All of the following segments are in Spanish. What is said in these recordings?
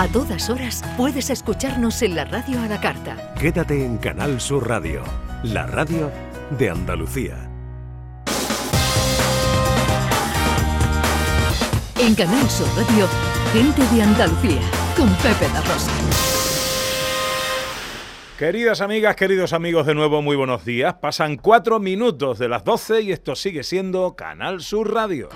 A todas horas puedes escucharnos en la radio a la carta. Quédate en Canal Sur Radio, la radio de Andalucía. En Canal Sur Radio, gente de Andalucía, con Pepe La Rosa. Queridas amigas, queridos amigos, de nuevo muy buenos días. Pasan cuatro minutos de las 12 y esto sigue siendo Canal Sur Radio.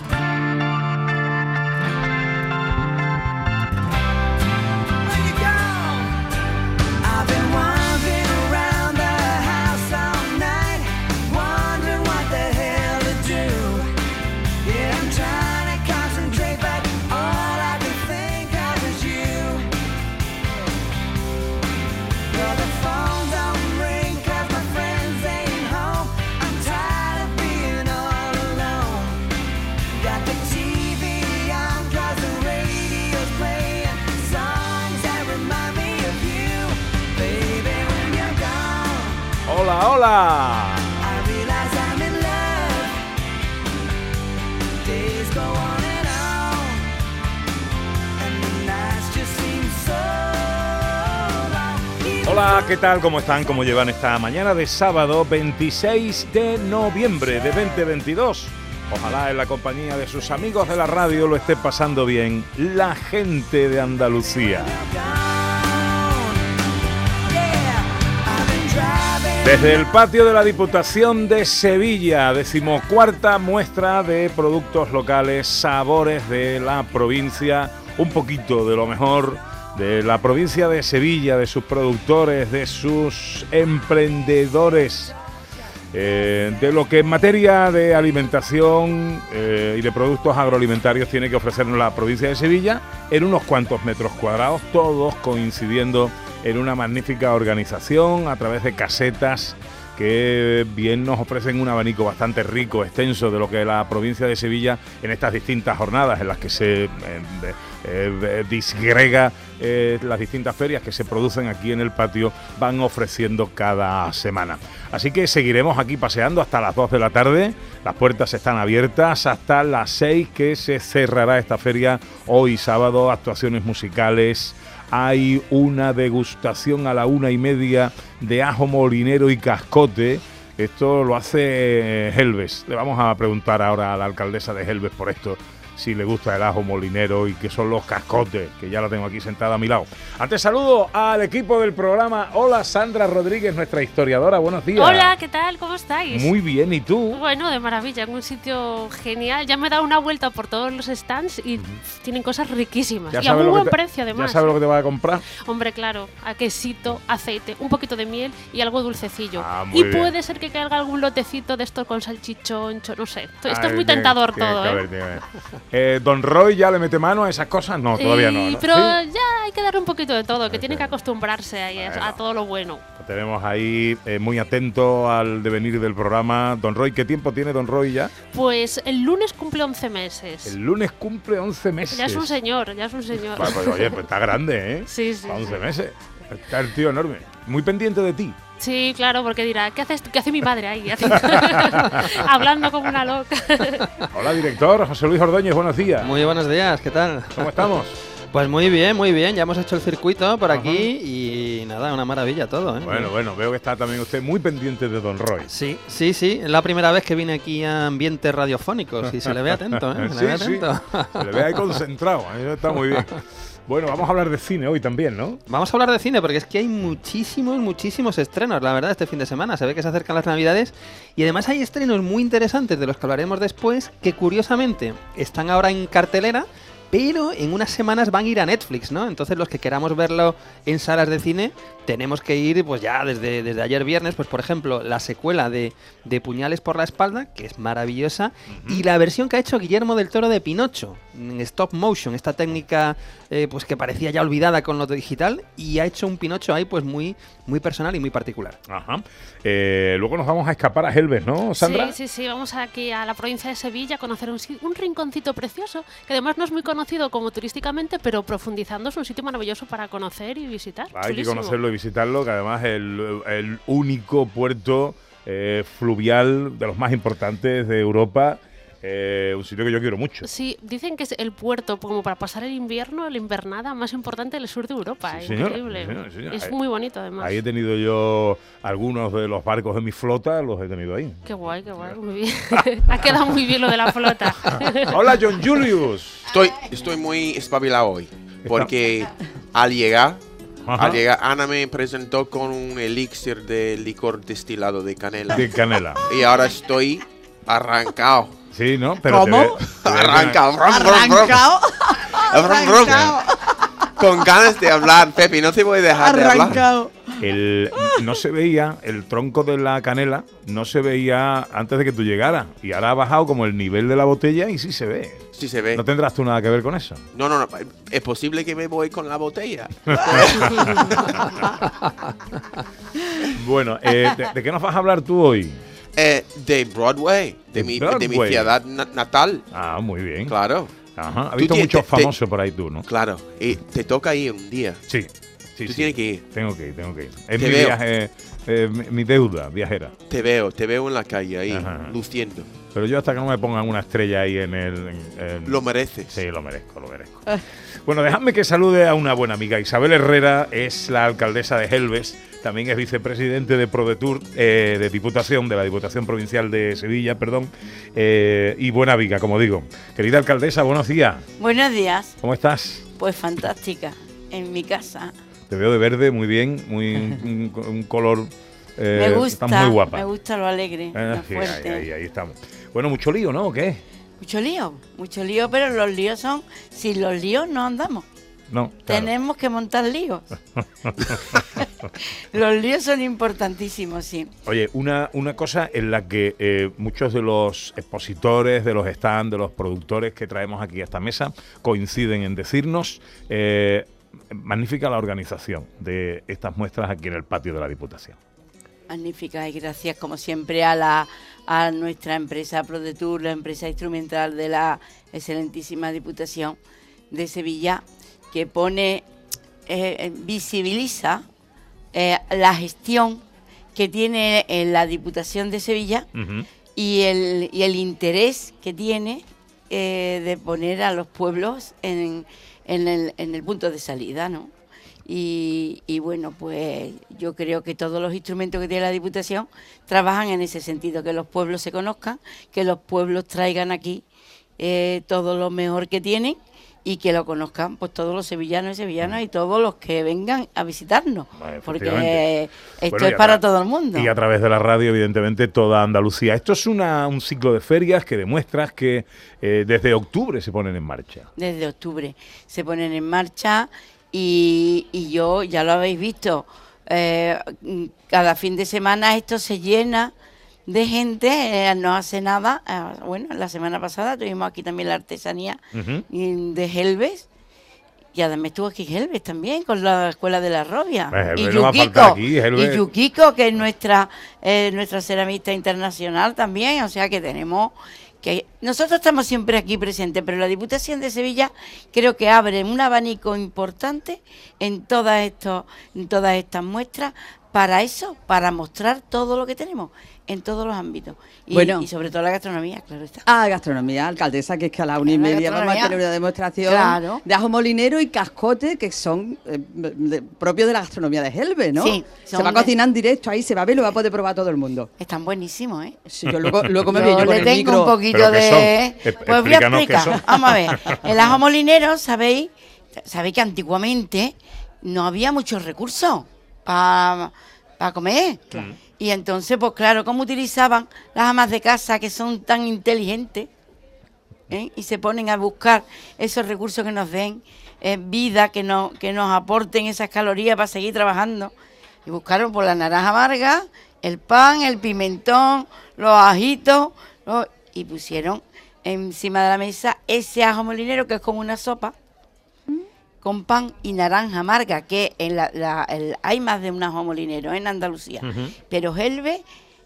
Hola, ¿qué tal? ¿Cómo están? ¿Cómo llevan esta mañana de sábado 26 de noviembre de 2022? Ojalá en la compañía de sus amigos de la radio lo esté pasando bien la gente de Andalucía. Desde el patio de la Diputación de Sevilla, decimocuarta muestra de productos locales, sabores de la provincia, un poquito de lo mejor de la provincia de Sevilla, de sus productores, de sus emprendedores, eh, de lo que en materia de alimentación eh, y de productos agroalimentarios tiene que ofrecernos la provincia de Sevilla en unos cuantos metros cuadrados, todos coincidiendo en una magnífica organización a través de casetas que bien nos ofrecen un abanico bastante rico, extenso de lo que la provincia de Sevilla en estas distintas jornadas en las que se eh, eh, disgrega eh, las distintas ferias que se producen aquí en el patio van ofreciendo cada semana. Así que seguiremos aquí paseando hasta las 2 de la tarde. Las puertas están abiertas hasta las 6 que se cerrará esta feria hoy sábado. Actuaciones musicales. Hay una degustación a la una y media de ajo molinero y cascote. Esto lo hace Helves. Le vamos a preguntar ahora a la alcaldesa de Helves por esto, si le gusta el ajo molinero y qué son los cascotes, que ya la tengo aquí sentada a mi lado. Antes saludo al equipo del programa. Hola Sandra Rodríguez, nuestra historiadora. Buenos días. Hola, ¿qué tal? ¿Cómo estáis? Muy bien, ¿y tú? Bueno, de maravilla, en un sitio genial. Ya me he dado una vuelta por todos los stands y tienen cosas riquísimas. y a muy que buen te- precio, además. ¿Ya sabes lo que te vas a comprar? Hombre, claro, a quesito, aceite, un poquito de miel y algo dulcecillo. Ah, y bien. puede ser que caiga algún lotecito de estos con salchichón, no sé. Esto, esto Ay, es muy tentador todo, que ¿eh? Eh, Don Roy ya le mete mano a esas cosas. No, todavía no. Pero ¿Sí? ya hay que darle un poquito de todo, que tiene que- que acostumbrarse ahí a- Bueno. a todo lo bueno. Lo Tenemos ahí eh, muy atento al devenir del programa. Don Roy, ¿qué tiempo tiene Don Roy ya? Pues el lunes cumple 11 meses. El lunes cumple 11 meses. Ya es un señor, ya es un señor. Pues, pues, oye, pues está grande, ¿eh? Sí, sí, Para 11 sí. meses. Está el tío enorme. Muy pendiente de ti. Sí, claro, porque dirá, ¿qué, haces, ¿qué hace mi madre ahí? Hablando como una loca. Hola, director. José Luis Ordóñez, buenos días. Muy buenos días, ¿qué tal? ¿Cómo estamos? Pues muy bien, muy bien, ya hemos hecho el circuito por Ajá. aquí y nada, una maravilla todo, ¿eh? Bueno, bueno, veo que está también usted muy pendiente de Don Roy. Sí, sí, sí, es la primera vez que vine aquí a ambientes radiofónicos y se le ve atento, ¿eh? Se le ve sí. atento. Se le ve ahí concentrado. Eso está muy bien. Bueno, vamos a hablar de cine hoy también, ¿no? Vamos a hablar de cine porque es que hay muchísimos, muchísimos estrenos, la verdad, este fin de semana. Se ve que se acercan las navidades y además hay estrenos muy interesantes de los que hablaremos después que curiosamente están ahora en cartelera. Pero en unas semanas van a ir a Netflix, ¿no? Entonces los que queramos verlo en salas de cine tenemos que ir, pues ya desde, desde ayer viernes, pues por ejemplo, la secuela de, de Puñales por la espalda, que es maravillosa, y la versión que ha hecho Guillermo del Toro de Pinocho, en stop motion, esta técnica eh, pues que parecía ya olvidada con lo digital, y ha hecho un Pinocho ahí pues muy, muy personal y muy particular. Ajá. Eh, luego nos vamos a escapar a Helves, ¿no, Sandra? Sí, sí, sí, vamos aquí a la provincia de Sevilla a conocer un, si- un rinconcito precioso, que además no es muy conocido como turísticamente, pero profundizando es un sitio maravilloso para conocer y visitar. Hay que conocerlo y visitarlo, que además es el, el único puerto eh, fluvial de los más importantes de Europa. Eh, un sitio que yo quiero mucho. Sí, dicen que es el puerto como para pasar el invierno, la invernada más importante del sur de Europa. Sí, señor, Increíble. sí, señor, sí, señor. Es Ahí- muy bonito además. Ahí he tenido yo algunos de los barcos de mi flota, los he tenido ahí. Qué guay, qué guay. Muy bien. ha quedado muy bien lo de la flota. Hola, John Julius. Estoy, estoy muy espabilado hoy. Porque al llegar, Ajá. al llegar, Ana me presentó con un elixir de licor destilado de canela. De canela. Y ahora estoy arrancado. Sí, ¿no? Pero ¿Cómo? Arrancado. Arrancado. Arrancado. Con ganas de hablar, Pepi. No te voy a dejar de hablar. Arrancado. El, no se veía, el tronco de la canela no se veía antes de que tú llegaras. Y ahora ha bajado como el nivel de la botella y sí se ve. Sí se ve. ¿No tendrás tú nada que ver con eso? No, no, no. Es posible que me voy con la botella. Bueno, eh, ¿de, de qué nos vas a hablar tú hoy? Eh, de Broadway. De, De mi, de mi ciudad na- natal. Ah, muy bien. Claro. Ajá. Ha Tú visto muchos famosos por ahí tú, ¿no? Claro. Y te toca ir un día. Sí. Sí, Tú sí. tienes que ir. Tengo que ir, tengo que ir. Es Te mi veo. viaje, eh, mi, mi deuda viajera. Te veo, te veo en la calle ahí, Ajá. luciendo. Pero yo hasta que no me pongan una estrella ahí en el... en- en- Lo mereces. Sí, lo merezco, lo merezco. Bueno, dejadme que salude a una buena amiga. Isabel Herrera es la alcaldesa de Helves, también es vicepresidente de ProDetour, eh, de Diputación, de la Diputación Provincial de Sevilla, perdón, eh, y buena amiga, como digo. Querida alcaldesa, buenos días. Buenos días, ¿Cómo estás? pues fantástica, en mi casa. Te veo de verde, muy bien, muy un, color... eh, me gusta, Estás muy guapa. me gusta lo alegre, Ah, lo fuerte. ahí, ahí, ahí estamos. Bueno, mucho lío, ¿no? ¿O qué? Mucho lío, mucho lío, pero los líos son, sin los líos no andamos. No. claro. Tenemos que montar líos. los líos son importantísimos, sí. Oye, una, una cosa en la que eh, muchos de los expositores, de los stands, de los productores que traemos aquí a esta mesa coinciden en decirnos, eh, magnífica la organización de estas muestras aquí en el patio de la Diputación. Magnífica y gracias como siempre a la a nuestra empresa ProDetour, la empresa instrumental de la excelentísima Diputación de Sevilla, que pone, eh, eh, visibiliza eh, la gestión que tiene la Diputación de Sevilla y el, y el interés que tiene eh, de poner a los pueblos en, en el, en el punto de salida, ¿no? Y, y bueno, pues yo creo que todos los instrumentos que tiene la Diputación trabajan en ese sentido, que los pueblos se conozcan, que los pueblos traigan aquí eh, todo lo mejor que tienen y que lo conozcan pues todos los sevillanos y sevillanas y todos los que vengan a visitarnos, porque esto Bueno, es para todo el mundo. Y a través de la radio, evidentemente, toda Andalucía. Esto es una, un ciclo de ferias que demuestras que eh, desde octubre se ponen en marcha. desde octubre se ponen en marcha y, y yo ya lo habéis visto eh, cada fin de semana esto se llena de gente eh, no hace nada. Eh, bueno la semana pasada tuvimos aquí también la artesanía de Helves. Y además estuvo aquí Helves también con la escuela de la Robia Pues y no Yukiko aquí, y Yukiko que es nuestra eh, nuestra ceramista internacional también. O sea que tenemos que nosotros estamos siempre aquí presentes, pero la Diputación de Sevilla creo que abre un abanico importante en todas estos, en todas estas muestras para eso, para mostrar todo lo que tenemos en todos los ámbitos y, Bueno. y sobre todo la gastronomía, claro está. Ah, gastronomía, alcaldesa, que es que a la una y media vamos a tener una demostración Claro. de ajo molinero y cascote, que son eh, de- propios de la gastronomía de Helve, ¿no? Sí, se va a cocinar en directo, ahí se va a ver y lo va a poder probar todo el mundo. Están buenísimos, ¿eh? Sí, yo luego, luego me Yo voy yo le tengo micro. un poquito ¿Pero qué de... son? Pues voy a explicar. Vamos a ver. El ajo molinero, ¿sabéis? Sabéis que antiguamente no había muchos recursos para comer. Y entonces, pues claro, ¿cómo utilizaban las amas de casa que son tan inteligentes? ¿eh? Y se ponen a buscar esos recursos que nos den eh, vida, que, no, que nos aporten esas calorías para seguir trabajando. Y buscaron por la naranja amarga, el pan, el pimentón, los ajitos, y pusieron encima de la mesa ese ajo molinero que es como una sopa con pan y naranja amarga, que en la, la- el- hay más de un ajo molinero en Andalucía. Pero Helve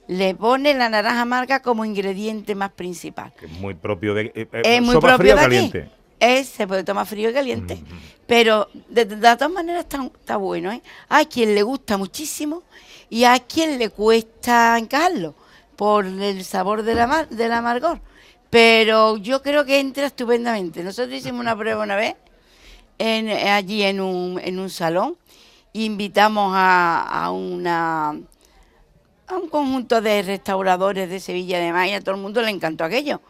le pone la naranja amarga como ingrediente más principal. Que es muy propio de. eh, eh, Es muy ¿sopa propio fría de aquí. caliente? Es, se puede tomar frío y caliente. Pero de, de- de todas maneras está, está bueno. ¿eh? Hay quien le gusta muchísimo y hay quien le cuesta encajarlo por el sabor del, amar, del amargor. Pero yo creo que entra estupendamente. Nosotros hicimos una prueba una vez en- allí en un, en un salón. Invitamos a, a una a un conjunto de restauradores de Sevilla además y a todo el mundo le encantó aquello.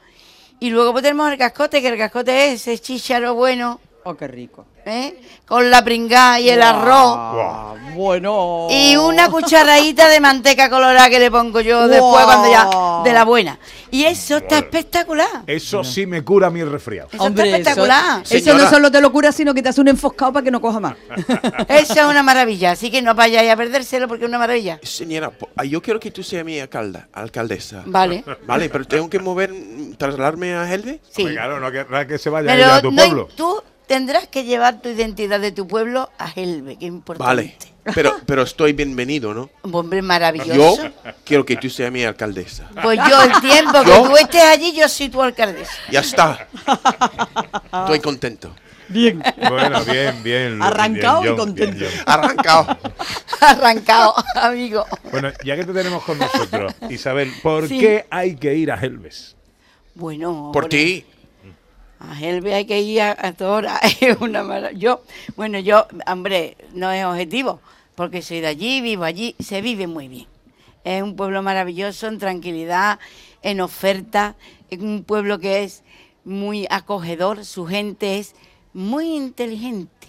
Y luego pues tenemos el cascote, que el cascote es ese chícharo bueno, Oh, qué rico. ¿Eh? con la pringá y el arroz. Ah, bueno. Y una cucharadita de manteca colorada que le pongo yo después cuando ya de la buena. Y eso está espectacular. Eso sí me cura mi resfriado. Eso Hombre, está espectacular. Eso, no solo te lo cura, sino que te hace un enfoscado para que no coja más. Eso es una maravilla. Así que no vayáis a perdérselo porque es una maravilla. Señora, ah, yo quiero que tú seas mi alcalda, alcaldesa. Vale. Vale, pero tengo que mover, trasladarme a Helve. Sí. Hombre, Claro, no querrá que se vaya a Pero tu no- pueblo. tú tendrás que llevar tu identidad de tu pueblo a Helve, que es importante. Vale, pero, pero estoy bienvenido, ¿no? Hombre, Yo maravilloso. quiero que tú seas mi alcaldesa. Pues yo, el tiempo que ¿Yo? tú estés allí, yo soy tu alcaldesa. Ya está. Estoy contento. Bien. Bueno, bien, bien. Arrancado bien, y contento. bien. Arrancado. Arrancado, amigo. Bueno, ya que te tenemos con nosotros, Isabel, ¿por Sí. qué hay que ir a Helves? Bueno. Por ti. A Helve hay que ir a, a toda hora. Es una mara- Yo, bueno, yo, hombre, no es objetivo, porque soy de allí, vivo allí, se vive muy bien. Es un pueblo maravilloso, en tranquilidad, en oferta. Es un pueblo que es muy acogedor, su gente es muy inteligente,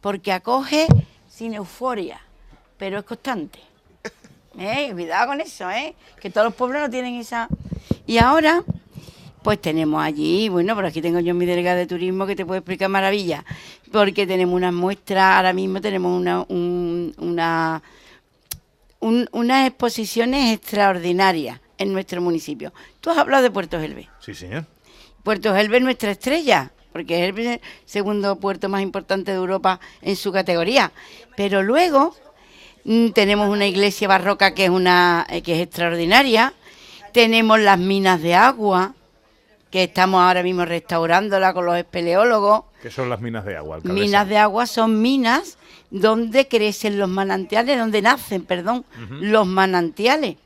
porque acoge sin euforia, pero es constante. Eh, Cuidado con eso, ¿eh? Que todos los pueblos no tienen esa... Y ahora, pues tenemos allí, bueno, por aquí tengo yo mi delegada de turismo que te puede explicar maravilla, porque tenemos unas muestras, ahora mismo tenemos una, un- una, un- unas exposiciones extraordinarias en nuestro municipio. Tú has hablado de Puerto Gelbe. Sí, señor. Puerto Gelbe es nuestra estrella, porque es el segundo puerto más importante de Europa en su categoría. Pero luego mm, tenemos una iglesia barroca que es una eh, que es extraordinaria. Tenemos las minas de agua, que estamos ahora mismo restaurándola con los espeleólogos. ¿Qué son las minas de agua, alcaldesa? Minas de agua son minas donde crecen los manantiales, donde nacen, perdón, los manantiales.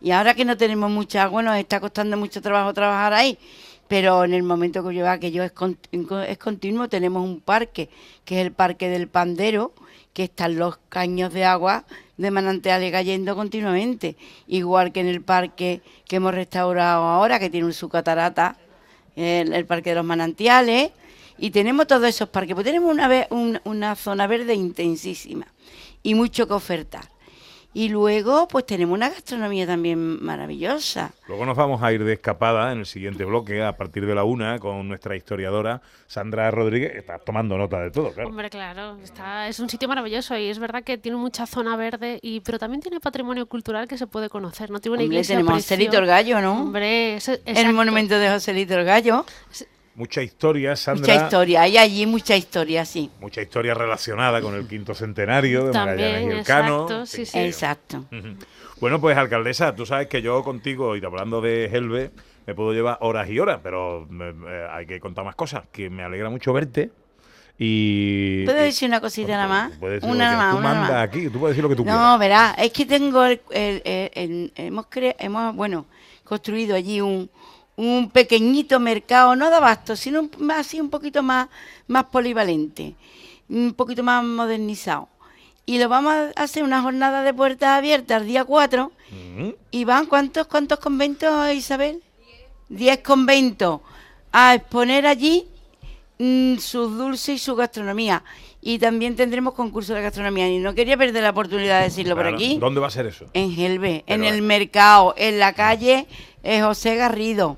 Y ahora que no tenemos mucha agua, nos está costando mucho trabajo trabajar ahí. Pero en el momento que lleva aquello es, con- es continuo, tenemos un parque, que es el Parque del Pandero, que están los caños de agua de manantiales cayendo continuamente. Igual que en el parque que hemos restaurado ahora, que tiene su catarata, el, el Parque de los Manantiales, y tenemos todos esos parques, pues tenemos una, una zona verde intensísima y mucho que ofertar. Y luego, pues tenemos una gastronomía también maravillosa. Luego nos vamos a ir de escapada en el siguiente bloque, a partir de la una, con nuestra historiadora Sandra Rodríguez. Está tomando nota de todo, claro. Hombre, claro, está, es un sitio maravilloso y es verdad que tiene mucha zona verde, y pero también tiene patrimonio cultural que se puede conocer. No tiene una Hombre, iglesia tenemos preciosa. Joselito el Gallo, ¿no? Hombre, ese- El monumento de Joselito el Gallo. Mucha historia, Sandra. Mucha historia, hay allí mucha historia, sí. Mucha historia relacionada con el quinto centenario de Magallanes También, y el Cano. exacto, sí, sí. Exacto. Bueno, pues alcaldesa, tú sabes que yo contigo, y hablando de Helve, me puedo llevar horas y horas, pero me- me- hay que contar más cosas. Que me alegra mucho verte. Y. ¿Puedo decir una cosita nada más? Puedes decir lo Una nada quieras. más, Tú mandas aquí, tú puedes decir lo que tú No, verá, es que tengo el, el- el- el- hemos cre- hemos bueno construido allí un, un pequeñito mercado, no de abasto, sino un- más así un poquito más, más polivalente, un poquito más modernizado. Y lo vamos a hacer una jornada de puertas abiertas el día 4. quieras. Ujú. ¿Y van cuántos, cuántos conventos, Isabel? Diez conventos a exponer allí mm, sus dulces y su gastronomía. Y también tendremos concurso de gastronomía. Y no quería perder la oportunidad de decirlo por aquí. ¿Dónde va a ser eso? En Gelbe, en el mercado, en la calle eh, José Garrido.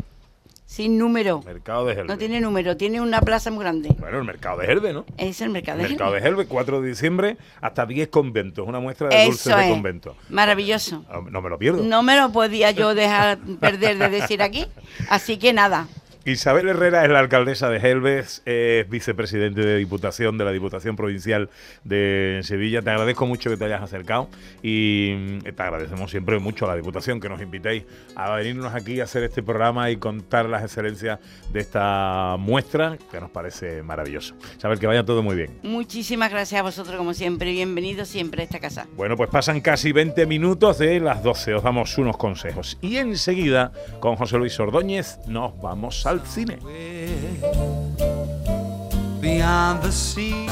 Sin número. Mercado de Helve. No tiene número, tiene una plaza muy grande. Bueno, el mercado de Helve, ¿no? Es el mercado de El mercado de Helve, 4 de diciembre, hasta 10 conventos. Una muestra de dulces Eso de es. convento. Maravilloso. Ah, No me lo pierdo. No me lo podía yo dejar perder de decir aquí. Así que nada. Isabel Herrera es la alcaldesa de Helves, es vicepresidente de Diputación de la Diputación Provincial de Sevilla. Te agradezco mucho que te hayas acercado y mm, te agradecemos siempre mucho a la Diputación que nos invitéis a venirnos aquí a hacer este programa y contar las excelencias de esta muestra que nos parece maravilloso. Isabel, que vaya todo muy bien. Muchísimas gracias a vosotros, como siempre. Bienvenidos siempre a esta casa. Bueno, pues pasan casi 20 minutos de las 12. Os damos unos consejos. Y enseguida, con José Luis Ordóñez, nos vamos al cine. Beyond the sea.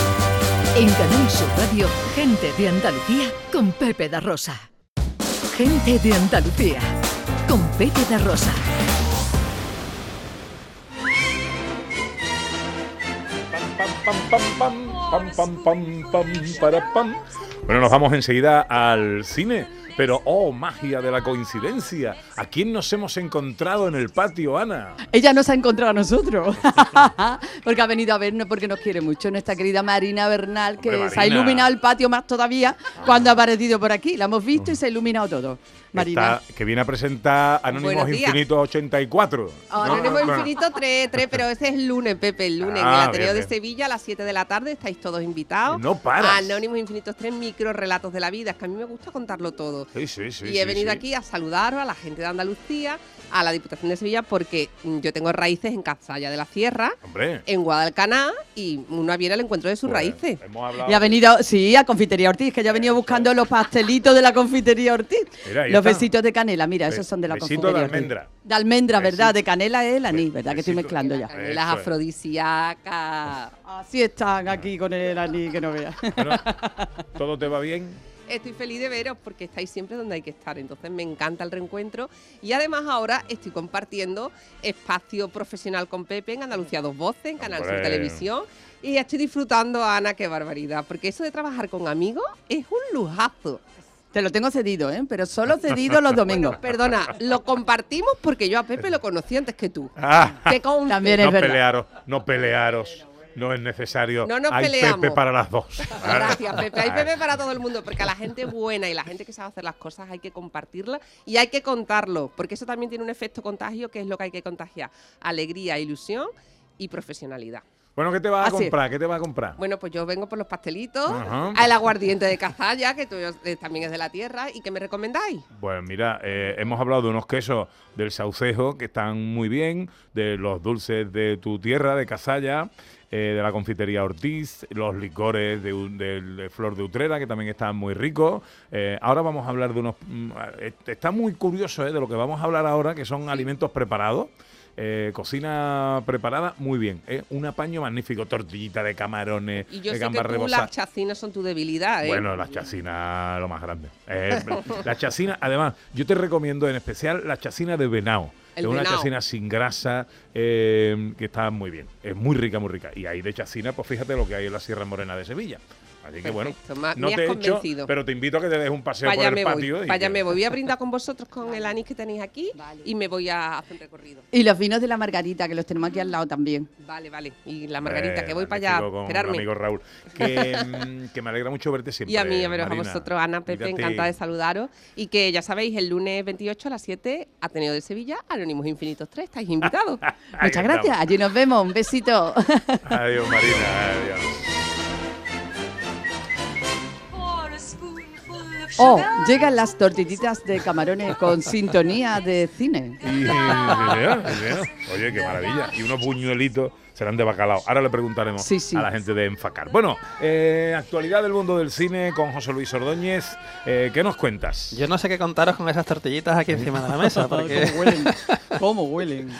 En Canal Sur Radio, Gente de Andalucía con Pepe da Rosa. Gente de Andalucía con Pepe da Rosa. Pam, pam, pam, pam, pam, pam, pam, para, pam. Bueno, nos vamos enseguida al cine. Pero, oh, magia de la coincidencia. ¿A quién nos hemos encontrado en el patio, Ana? Ella nos ha encontrado a nosotros. porque ha venido a vernos porque nos quiere mucho. Nuestra querida Marina Bernal, que Hombre, se ha iluminado el patio más todavía cuando ha aparecido por aquí. La hemos visto y se ha iluminado todo. Marina. Está- que viene a presentar Anónimos. Infinitos 84. Ahora ¿no? tenemos Bueno, Infinito 3, 3, pero ese es el lunes, Pepe, el lunes, en Ah, el Ateneo bien, de bien. Sevilla a las 7 de la tarde. Estáis todos invitados. No paras. Anónimos Infinitos 3, micro relatos de la vida. Es que a mí me gusta contarlo todo. Sí, sí, sí. y he sí, venido sí. aquí a saludaros a la gente de Andalucía, a la Diputación de Sevilla, porque mm, yo tengo raíces en Cazalla de la Sierra, Hombre. en Guadalcaná, y uno viene al encuentro de sus pues, raíces. Hemos hablado. Y ha venido, sí, a Confitería Ortiz, que ya ha venido buscando los pastelitos de la Confitería Ortiz. Mira, ahí los besitos de canela, mira, Be- esos son de la de almendra. De almendra, ¿verdad? Besito. De canela es el anís, ¿verdad? Que estoy mezclando ya. Es. afrodisíacas. Así están aquí con el anís, que no veas. Bueno, ¿Todo te va bien? Estoy feliz de veros porque estáis siempre donde hay que estar. Entonces me encanta el reencuentro. Y además ahora estoy compartiendo espacio profesional con Pepe en Andalucía Dos Voces, en Canal Sur. Televisión. Y estoy disfrutando, Ana, qué barbaridad. Porque eso de trabajar con amigos es un lujazo. Te lo tengo cedido, ¿eh? Pero solo cedido los domingos. Perdona, lo compartimos porque yo a Pepe lo conocí antes que tú. Ah, Que. También es no verdad. pelearos, no pelearos. No es necesario. No nos Hay peleamos. Pepe para las dos. Gracias, Pepe. Hay Pepe para todo el mundo, porque a la gente buena y la gente que sabe hacer las cosas hay que compartirlas y hay que contarlo, porque eso también tiene un efecto contagio, que es lo que hay que contagiar. Alegría, ilusión y profesionalidad. Bueno, ¿qué te vas a Así es. comprar? ¿Qué te vas a comprar? Bueno, pues yo vengo por los pastelitos, Ajá. al aguardiente de Cazalla, que tú, eh, también es de la tierra, y que me recomendáis. Pues mira, eh, hemos hablado de unos quesos del Saucejo que están muy bien, de los dulces de tu tierra, de Cazalla, eh, de la confitería Ortiz, los licores de, del- de Flor de Utrera, que también están muy ricos. Eh, ahora vamos a hablar de unos... mm, está muy curioso eh, de lo que vamos a hablar ahora, que son alimentos preparados. Eh, cocina preparada, muy bien. ¿eh? Un apaño magnífico, tortillita de camarones, Y yo de sé que tú las chacinas son tu debilidad, ¿eh? Bueno, las chacinas, lo más grande. Eh, la chacina, además, yo te recomiendo en especial la chacina de venado. El es una chacina sin grasa eh, que está muy bien. Es muy rica, muy rica. Y ahí de chacina, pues fíjate lo que hay en la Sierra Morena de Sevilla. Así que bueno, Perfecto, ma- no me te he hecho, pero te invito a que te des un paseo Vaya por el patio. voy, y vaya que- me voy. Voy a brindar con vosotros con el anís que tenéis aquí y me voy a hacer un recorrido. Y los vinos de la Margarita, que los tenemos aquí al lado también. Vale, vale. Y la Margarita, Eh, que voy para allá con esperarme. mi amigo Raúl. Que, mm, que me alegra mucho verte siempre. Y a mí, a veros a vosotros, Ana, Pepe, encantada de saludaros. Y que ya sabéis, el lunes 28 a las 7, Ateneo de Sevilla, Anónimos Infinitos 3, estáis invitados. Muchas estamos. gracias. Allí nos vemos. Un besito. Adiós, Marina. Adiós. Oh, llegan las tortillitas de camarones con sintonía de cine. Y- sí, señor. Oye, qué maravilla. Y unos buñuelitos serán de bacalao. Ahora le preguntaremos Sí, sí. a la gente de Enfacar. Bueno, eh, actualidad del mundo del cine con José Luis Ordóñez. Eh, ¿Qué nos cuentas? Yo no sé qué contaros con esas tortillitas aquí encima de la mesa. Porque... ¿Cómo huelen? ¿Cómo huelen?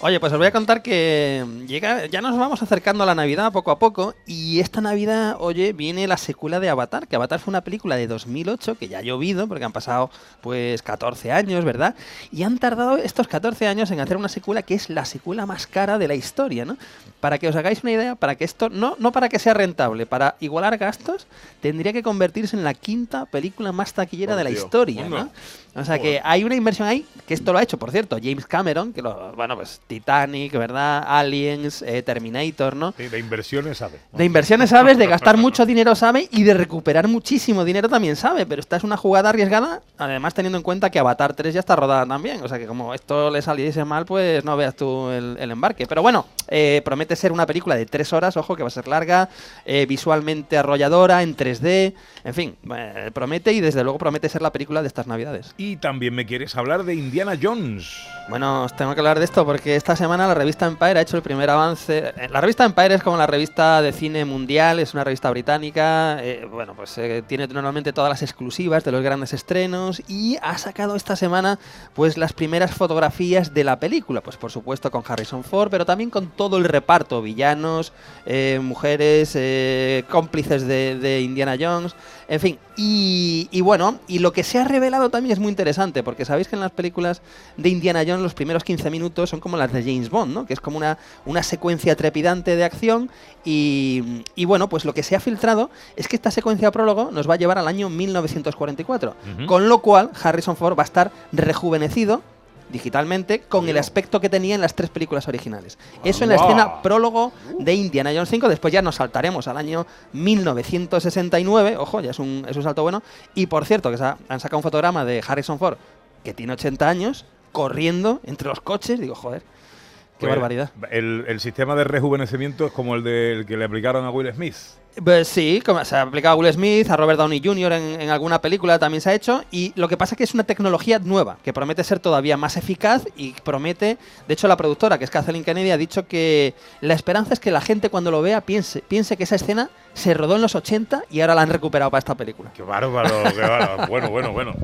Oye, pues os voy a contar que llega, ya nos vamos acercando a la Navidad poco a poco y esta Navidad, oye, viene la secuela de Avatar, que Avatar fue una película de 2008 que ya ha llovido porque han pasado pues 14 años, ¿verdad? Y han tardado estos 14 años en hacer una secuela que es la secuela más cara de la historia, ¿no? Para que os hagáis una idea, para que esto, no, no para que sea rentable, para igualar gastos, tendría que convertirse en la quinta película más taquillera de la historia. ¿no? O sea que hay una inversión ahí, que esto lo ha hecho, por cierto, James Cameron, que lo, bueno, pues Titanic, ¿verdad? Aliens, eh, Terminator, ¿no? Sí, de inversiones sabe. De inversiones sabes, de gastar mucho dinero sabe y de recuperar muchísimo dinero también sabe, pero esta es una jugada arriesgada, además teniendo en cuenta que Avatar 3 ya está rodada también, o sea que como esto le saliese mal, pues no veas tú el, el embarque. Pero bueno, eh, promete ser una película de tres horas, ojo que va a ser larga, eh, visualmente arrolladora, en 3D, en fin, eh, promete y desde luego promete ser la película de estas navidades. Y también me quieres hablar de Indiana Jones. Bueno, os tengo que hablar de esto porque esta semana la revista Empire ha hecho el primer avance. eh, La revista Empire es como la revista de cine mundial, es una revista británica. eh, bueno, pues tiene normalmente todas las exclusivas de los grandes estrenos y ha sacado esta semana pues las primeras fotografías de la película. Pues por supuesto con Harrison Ford, pero también con todo el reparto, villanos, eh, mujeres, eh, cómplices de, de Indiana Jones. En fin, y, y bueno, y lo que se ha revelado también es muy interesante, porque sabéis que en las películas de Indiana Jones los primeros 15 minutos son como las de James Bond, ¿no? Que es como una, una secuencia trepidante de acción y, y bueno, pues lo que se ha filtrado es que esta secuencia prólogo nos va a llevar al año 1944, Ujú. con lo cual Harrison Ford va a estar rejuvenecido digitalmente con el aspecto que tenía en las tres películas originales. Eso en la escena prólogo de Indiana Jones 5. Después ya nos saltaremos al año 1969. Ojo, ya es un, es un salto bueno. Y por cierto, que han sacado un fotograma de Harrison Ford, que tiene 80 años, corriendo entre los coches. Digo, joder, qué Pues, barbaridad. El, el sistema de rejuvenecimiento es como el del que le aplicaron a Will Smith. Pues sí, como se ha aplicado a Will Smith, a Robert Downey Jr. En, en alguna película también se ha hecho. Y lo que pasa es que es una tecnología nueva, que promete ser todavía más eficaz y promete. De hecho, la productora, que es Kathleen Kennedy, ha dicho que la esperanza es que la gente cuando lo vea piense, piense que esa escena se rodó en los 80 y ahora la han recuperado para esta película. Qué bárbaro, qué bárbaro. Bueno, bueno, bueno.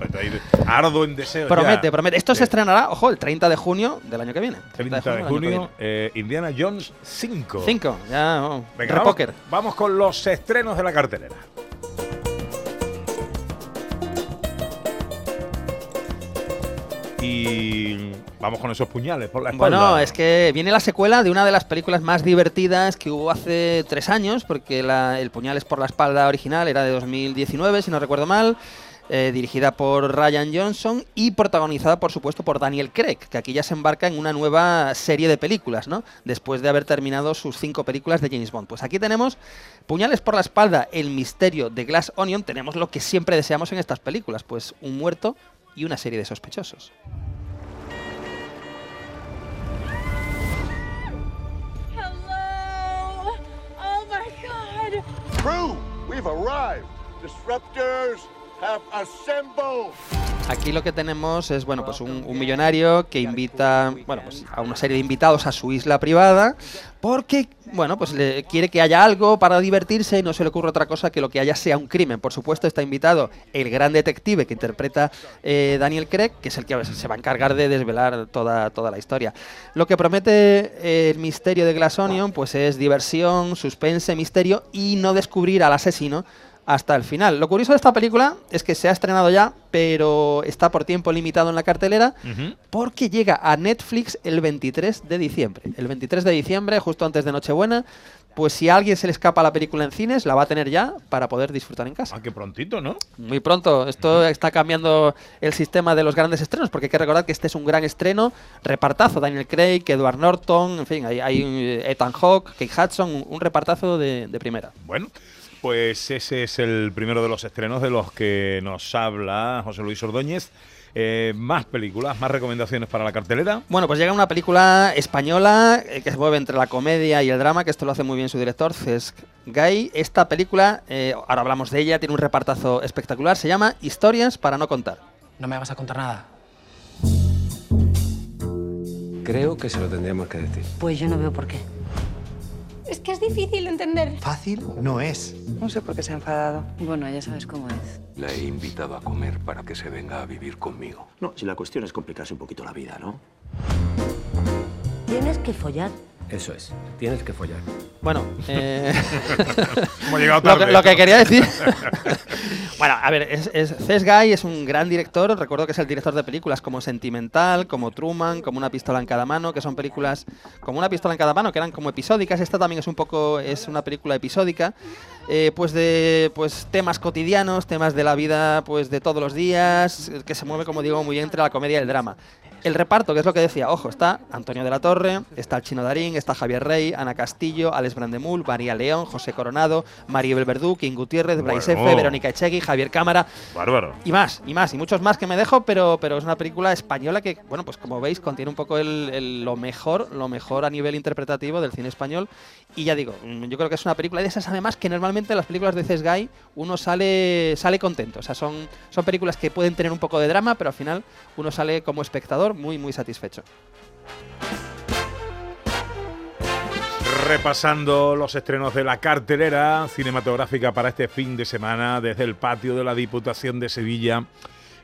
Ardo en deseo. Promete, ya. promete. Esto se estrenará, ojo, el 30 de junio del año que viene. 30 de junio, eh, Indiana Jones 5. Cinco, ya, oh, Venga, vamos con los estrenos de la cartelera. Y vamos con esos puñales por la espalda. Bueno, es que viene la secuela de una de las películas más divertidas que hubo hace tres años, porque la- El puñal es por la espalda original era de 2019, si no recuerdo mal, eh, dirigida por Ryan Johnson y protagonizada, por supuesto, por Daniel Craig, que aquí ya se embarca en una nueva serie de películas, ¿no? Después de haber terminado sus cinco películas de James Bond. Pues aquí tenemos Puñales por la espalda, El misterio de Glass Onion, tenemos lo que siempre deseamos en estas películas, pues un muerto y una serie de sospechosos. Hello! Oh my god! Crew, we've arrived. Disruptors. Aquí lo que tenemos es, bueno, pues un, un millonario que invita, bueno, pues a una serie de invitados a su isla privada porque, bueno, pues le quiere que haya algo para divertirse y no se le ocurre otra cosa que lo que haya sea un crimen. Por supuesto está invitado el gran detective que interpreta eh, Daniel Craig, que es el que se va a encargar de desvelar toda, toda la historia. Lo que promete eh, el misterio de Glass Onion, pues es diversión, suspense, misterio y no descubrir al asesino hasta el final. Lo curioso de esta película es que se ha estrenado ya, pero está por tiempo limitado en la cartelera porque llega a Netflix el 23 de diciembre. El 23 de diciembre, justo antes de Nochebuena, pues si a alguien se le escapa la película en cines, la va a tener ya para poder disfrutar en casa. Ah, qué prontito, ¿no? Muy pronto. Esto está cambiando el sistema de los grandes estrenos, porque hay que recordar que este es un gran estreno, repartazo. Daniel Craig, Edward Norton, en fin, hay, hay eh, Ethan Hawke, Kate Hudson, un, un repartazo de, de primera. Bueno, pues ese es el primero de los estrenos de los que nos habla José Luis Ordóñez. Eh, más películas, más recomendaciones para la cartelera. Bueno, pues llega una película española eh, que se mueve entre la comedia y el drama, que esto lo hace muy bien su director, Cesc Gay. Esta película, eh, ahora hablamos de ella, tiene un repartazo espectacular, se llama Historias para no contar. No me vas a contar nada. Creo que se lo tendríamos que decir. Pues yo no veo por qué. Es que es difícil de entender. Fácil no es. No sé por qué se ha enfadado. Bueno, ya sabes cómo es. La he invitado a comer para que se venga a vivir conmigo. No, si la cuestión es complicarse un poquito la vida, ¿no? Tienes que follar. Eso es, tienes que follar. Bueno, eh, Hemos llegado lo, que, tarde. lo que quería decir. Bueno, a ver, es, es, Cés Guy es un gran director. Recuerdo que es el director de películas como Sentimental, como Truman, como Una pistola en cada mano, que son películas como Una pistola en cada mano, que eran como episódicas. Esta también es un poco, es una película episódica, eh, pues de pues temas cotidianos, temas de la vida, pues de todos los días, que se mueve, como digo, muy entre la comedia y el drama. El reparto, que es lo que decía, ojo, está Antonio de la Torre, está el Chino Darín, está Javier Rey, Ana Castillo, Alex Brandemul, María León, José Coronado, Maribel Verdú, King Gutiérrez, Bueno. F, Verónica Echegui, Javier Cámara, Bárbaro. y más, y más, y muchos más que me dejo, pero, pero es una película española que, bueno, pues como veis, contiene un poco el, el- lo mejor, lo mejor a nivel interpretativo del cine español. Y ya digo, mm, yo creo que es una película de esas, además, que normalmente en las películas de Cés Guy uno sale, sale contento. O sea, son, son películas que pueden tener un poco de drama, pero al final uno sale como espectador muy, muy satisfecho. Repasando los estrenos de la cartelera cinematográfica para este fin de semana desde el patio de la Diputación de Sevilla.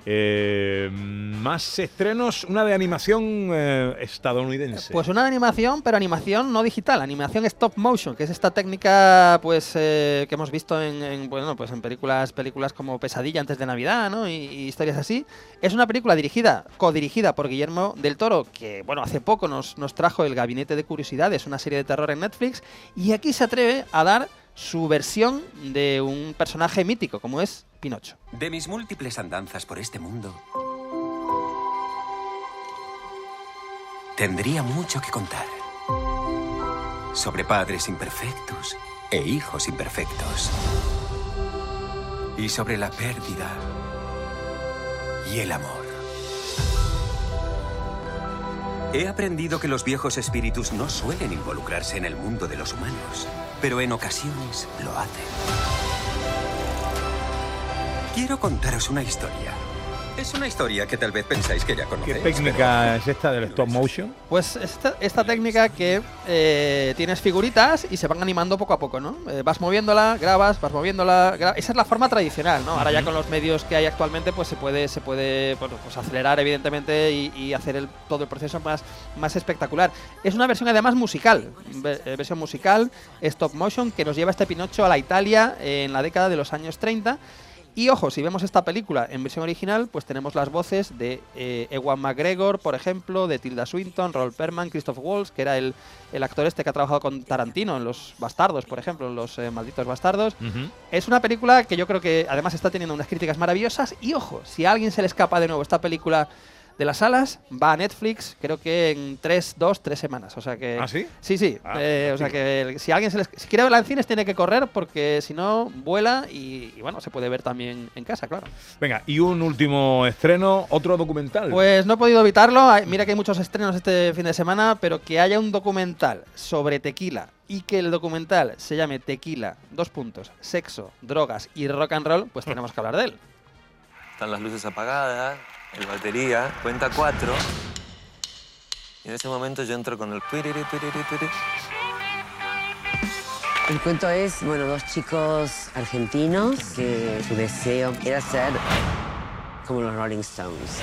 Eh, más estrenos, una de animación eh, estadounidense. Pues una de animación, pero animación no digital, animación stop motion, que es esta técnica pues eh, que hemos visto en, en, bueno, pues en películas películas como Pesadilla antes de Navidad, ¿no? Y, historias así. Es una película dirigida, codirigida por Guillermo del Toro, que bueno, hace poco nos, nos trajo El Gabinete de Curiosidades, una serie de terror en Netflix, y aquí se atreve a dar su versión de un personaje mítico como es Pinocho. De mis múltiples andanzas por este mundo, tendría mucho que contar. Sobre padres imperfectos e hijos imperfectos. Y sobre la pérdida y el amor. He aprendido que los viejos espíritus no suelen involucrarse en el mundo de los humanos, pero en ocasiones lo hacen. Quiero contaros una historia. Es una historia que tal vez pensáis que ya ¿Qué conocéis. técnica es esta del stop motion? Pues esta, esta técnica que eh, tienes figuritas y se van animando poco a poco, ¿no? Eh, vas moviéndola, grabas, vas moviéndola. gra- Esa es la forma tradicional, ¿no? Ahora ya con los medios que hay actualmente, pues se puede, se puede bueno, pues acelerar, evidentemente, y, y hacer el, todo el proceso más, más espectacular. Es una versión además musical, eh, versión musical, stop motion, que nos lleva este Pinocho a la Italia en la década de los años 30. Y ojo, si vemos esta película en versión original, pues tenemos las voces de eh, Ewan McGregor, por ejemplo, de Tilda Swinton, Rolf Perman, Christoph Waltz, que era el, el actor este que ha trabajado con Tarantino en Los Bastardos, por ejemplo, en Los eh, Malditos Bastardos. Es una película que yo creo que además está teniendo unas críticas maravillosas. Y ojo, si a alguien se le escapa de nuevo esta película de las salas, va a Netflix, creo que en 3, 2, 3 semanas. O sea que. ¿Ah, sí? Sí, sí. Ah, eh, o sea que si alguien se les, si quiere verla en cines tiene que correr porque si no vuela y, y bueno, se puede ver también en casa, claro. Venga, y un último estreno, otro documental. Pues no he podido evitarlo. Mira que hay muchos estrenos este fin de semana, pero que haya un documental sobre tequila y que el documental se llame Tequila, dos puntos, sexo, drogas y rock and roll, pues tenemos que hablar de él. Están las luces apagadas, el batería, cuenta cuatro. Y en ese momento yo entro con el piriri, piriri, piriri. El cuento es, bueno, dos chicos argentinos que su deseo era ser como los Rolling Stones.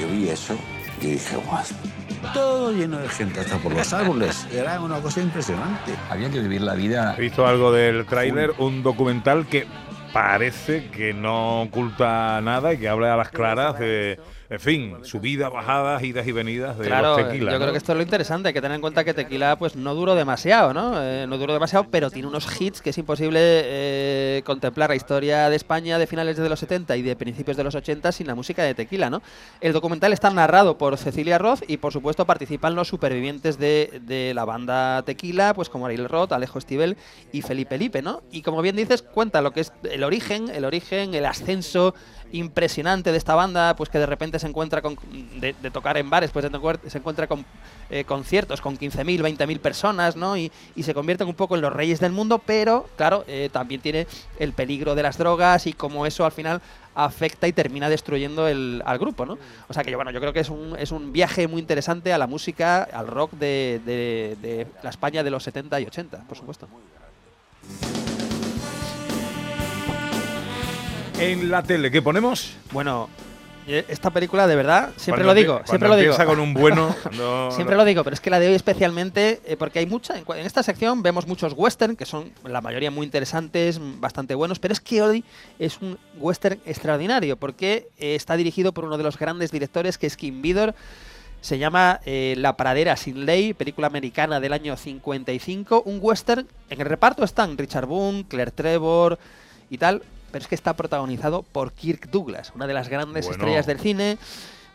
Yo vi eso y dije, guau, todo lleno de gente, hasta por los árboles. Era una cosa impresionante. Había que vivir la vida. He visto algo del tráiler, un documental que parece que no oculta nada y que habla a las claras de, en fin, subidas, bajadas, idas y venidas de Claro, los tequilas. yo creo que esto es lo interesante, hay que tener en cuenta que Tequila pues no duró demasiado, ¿no? Eh, no duró demasiado, pero tiene unos hits que es imposible eh, contemplar la historia de España de finales de los 70 y de principios de los 80 sin la música de Tequila, ¿no? El documental está narrado por Cecilia Roth y por supuesto participan los supervivientes de, de la banda Tequila, pues como Ariel Roth, Alejo Stivel y Felipe Lipe, ¿no? Y como bien dices, cuenta lo que es el origen, el origen, el ascenso impresionante de esta banda, pues que de repente se encuentra con de, tocar en bares, pues se encuentra con eh, conciertos con 15.000, 20.000 personas, ¿no? Y, y se convierten un poco en los reyes del mundo, pero claro, eh, también tiene el peligro de las drogas y cómo eso al final afecta y termina destruyendo el, al grupo, ¿no? O sea que yo, bueno, yo creo que es un, es un viaje muy interesante a la música, al rock de, de- de la España de los 70 y 80, por supuesto. En la tele, ¿qué ponemos? Bueno, Eh, Esta película, de verdad, siempre Cuando lo digo, siempre lo digo. con un bueno, no- siempre no- lo digo, pero es que la de hoy especialmente, eh, porque hay mucha, en, esta sección vemos muchos western, que son la mayoría muy interesantes, bastante buenos, pero es que hoy es un western extraordinario, porque eh, está dirigido por uno de los grandes directores, que es Kim Vidor, se llama eh, La pradera sin ley, película americana del año 55, un western, en el reparto están Richard Boone, Claire Trevor y tal, pero es que está protagonizado por Kirk Douglas, una de las grandes Bueno. estrellas del cine.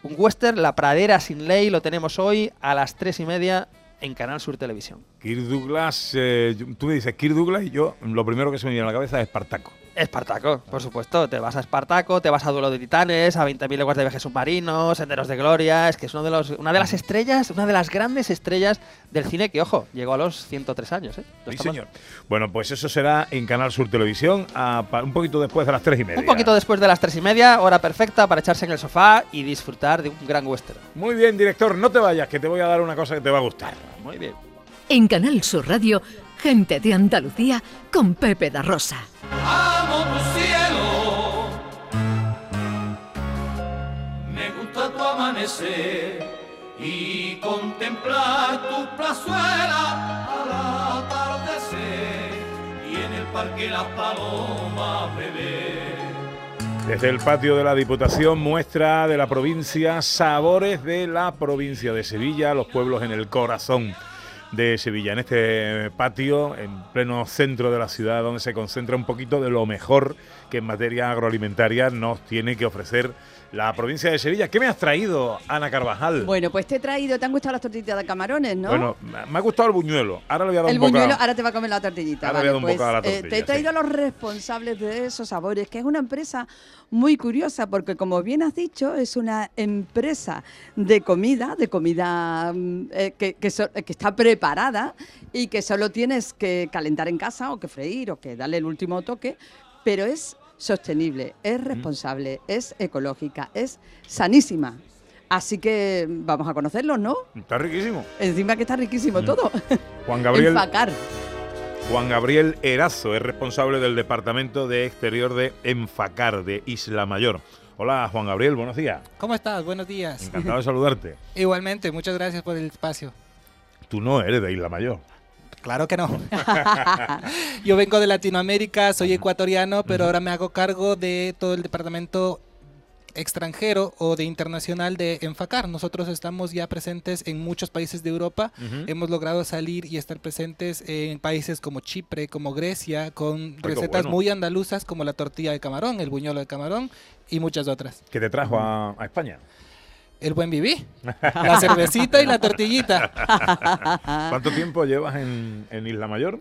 Un western, La pradera sin ley, lo tenemos hoy a las tres y media en Canal Sur Televisión. Kirk Douglas, eh, tú me dices Kirk Douglas y yo lo primero que se me viene a la cabeza es Espartaco. Espartaco, por supuesto. Te vas a Espartaco, te vas a Duelo de Titanes, a 20.000 leguas de viaje submarino, Senderos de Gloria. Es que es uno de los, una de las estrellas, una de las grandes estrellas del cine que, ojo, llegó a los 103 años. ¿eh? Sí, señor. Bueno, pues eso será en Canal Sur Televisión a un poquito después de las tres y media. Un poquito después de las tres y media, hora perfecta para echarse en el sofá y disfrutar de un gran western. Muy bien, director, no te vayas, que te voy a dar una cosa que te va a gustar. Muy bien. En Canal Sur Radio, gente de Andalucía con Pepe da Rosa. Amo tu cielo, me gusta tu amanecer y contemplar tu plazuela al atardecer. Y en el parque las palomas beber. Desde el patio de la Diputación, muestra de la provincia, sabores de la provincia de Sevilla, los pueblos en el corazón de Sevilla. En este patio, en pleno centro de la ciudad, donde se concentra un poquito de lo mejor que en materia agroalimentaria nos tiene que ofrecer la provincia de Sevilla. ¿Qué me has traído, Ana Carvajal? Bueno, pues te he traído, te han gustado las tortillitas de camarones, ¿no? Bueno, me ha gustado el buñuelo. Ahora le voy a dar el un bocado. buñuelo, ahora te va a comer la tortillita. Ahora le voy a dar vale, un pues, bocado a la eh, tortilla, te he traído a los responsables de esos sabores, que es una empresa muy curiosa, porque como bien has dicho, es una empresa de comida, de comida mm, eh, que, que so- que está preparada y que solo tienes que calentar en casa o que freír o que darle el último toque, pero es sostenible, es responsable, es ecológica, es sanísima. Así que vamos a conocerlos, ¿no? Está riquísimo. Encima que está riquísimo todo. Juan Gabriel. Enfacar. Juan Gabriel Erazo es responsable del Departamento de Exterior de Enfacar de Isla Mayor. Hola Juan Gabriel, buenos días. ¿Cómo estás? Buenos días. Encantado de saludarte. Igualmente, muchas gracias por el espacio. Tú no eres de Isla Mayor. Claro que no. Yo vengo de Latinoamérica, soy ecuatoriano, pero ahora me hago cargo de todo el departamento extranjero o de internacional de Enfacar. Nosotros estamos ya presentes en muchos países de Europa. Hemos logrado salir y estar presentes en países como Chipre, como Grecia, con recetas bueno. muy andaluzas como la tortilla de camarón, el buñuelo de camarón y muchas otras. ¿Qué te trajo a, a España? El buen vivir, la cervecita y la tortillita. ¿Cuánto tiempo llevas en, en Isla Mayor?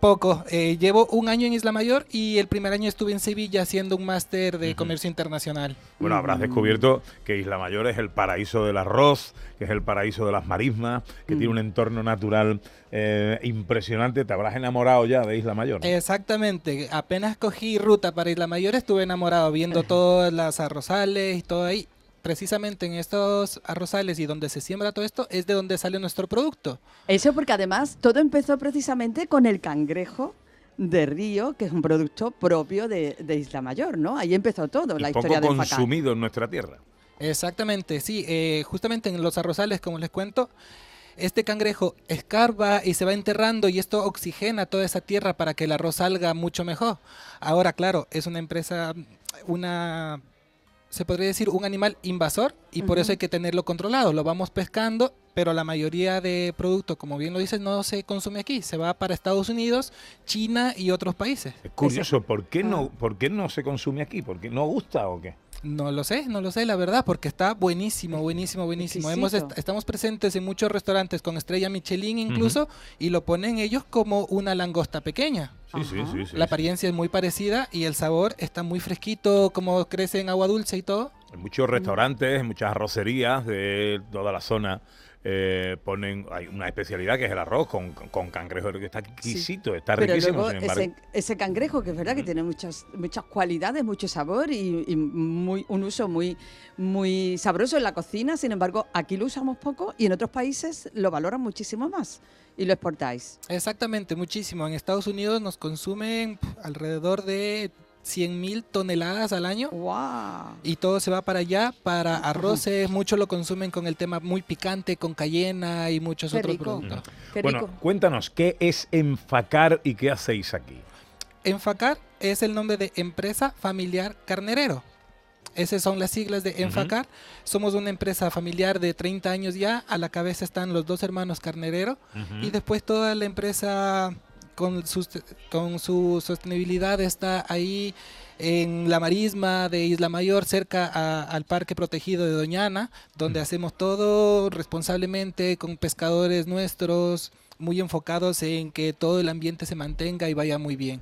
Poco. eh, llevo un año en Isla Mayor y el primer año estuve en Sevilla haciendo un máster de comercio internacional. Bueno, habrás descubierto que Isla Mayor es el paraíso del arroz, que es el paraíso de las marismas, que tiene un entorno natural eh, impresionante. Te habrás enamorado ya de Isla Mayor. ¿no? Exactamente. Apenas cogí ruta para Isla Mayor estuve enamorado viendo todas las arrozales y todo ahí. Precisamente en estos arrozales y donde se siembra todo esto es de donde sale nuestro producto. Eso porque además todo empezó precisamente con el cangrejo de río, que es un producto propio de, de Isla Mayor, ¿no? Ahí empezó todo, la Y poco historia de Enfacar. consumido en nuestra tierra. Exactamente, sí. eh, justamente en los arrozales, como les cuento, este cangrejo escarba y se va enterrando y esto oxigena toda esa tierra para que el arroz salga mucho mejor. Ahora, claro, es una empresa, una, se podría decir, un animal invasor y por eso hay que tenerlo controlado. Lo vamos pescando, pero la mayoría de productos, como bien lo dices, no se consume aquí. Se va para Estados Unidos, China y otros países. Es curioso, ¿por qué, Ah. no, ¿por qué no se consume aquí? ¿Por qué no gusta o qué? No lo sé, no lo sé, la verdad, porque está buenísimo, buenísimo, buenísimo. Hemos est- estamos presentes en muchos restaurantes con estrella Michelin incluso y lo ponen ellos como una langosta pequeña. Sí, sí, sí, sí, La sí. apariencia es muy parecida y el sabor está muy fresquito, como crece en agua dulce y todo. En muchos restaurantes, en muchas arrocerías de toda la zona eh, ponen, hay una especialidad que es el arroz con, con, con cangrejo, que está exquisito, está Pero riquísimo, luego sin embargo. ese, ese cangrejo, que es verdad que tiene muchas, muchas cualidades, mucho sabor y, y muy, un uso muy, muy sabroso en la cocina, sin embargo, aquí lo usamos poco y en otros países lo valoran muchísimo más y lo exportáis. Exactamente, muchísimo. En Estados Unidos nos consumen alrededor de 100.000 toneladas al año. Y todo se va para allá, para arroces, muchos lo consumen con el tema muy picante, con cayena y muchos Qué otros rico. productos. Qué bueno, rico. cuéntanos, ¿qué es enfacar y qué hacéis aquí? Enfacar es el nombre de Empresa Familiar Carnerero. Esas son las siglas de Enfacar. Somos una empresa familiar de 30 años ya. A la cabeza están los dos hermanos Carnerero. Y después toda la empresa con, sus- con su sostenibilidad está ahí en la marisma de Isla Mayor, cerca a- al Parque Protegido de Doñana, donde hacemos todo responsablemente con pescadores nuestros, muy enfocados en que todo el ambiente se mantenga y vaya muy bien.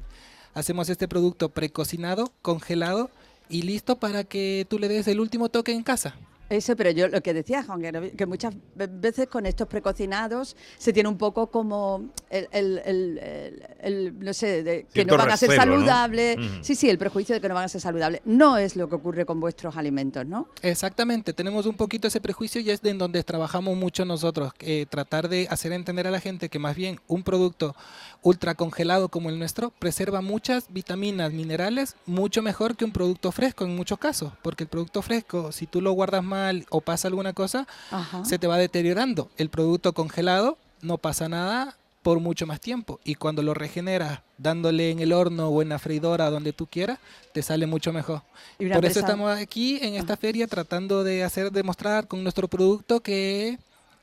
Hacemos este producto precocinado, congelado y listo para que tú le des el último toque en casa. Eso, pero yo lo que decía, Juan, que, muchas ve- veces con estos precocinados se tiene un poco como el, el- el- el- el, no sé, de que no van a ser recelo, ¿no? saludables. Sí, sí, el prejuicio de que no van a ser saludables. No es lo que ocurre con vuestros alimentos, ¿no? Exactamente, tenemos un poquito ese prejuicio y es de en donde trabajamos mucho nosotros, eh, tratar de hacer entender a la gente que más bien un producto ultra congelado como el nuestro preserva muchas vitaminas, minerales, mucho mejor que un producto fresco en muchos casos, porque el producto fresco, si tú lo guardas mal o pasa alguna cosa, Ajá. se te va deteriorando. El producto congelado no pasa nada por mucho más tiempo y cuando lo regeneras dándole en el horno o en la freidora donde tú quieras, te sale mucho mejor. Por eso estamos aquí en esta feria tratando de hacer demostrar con nuestro producto que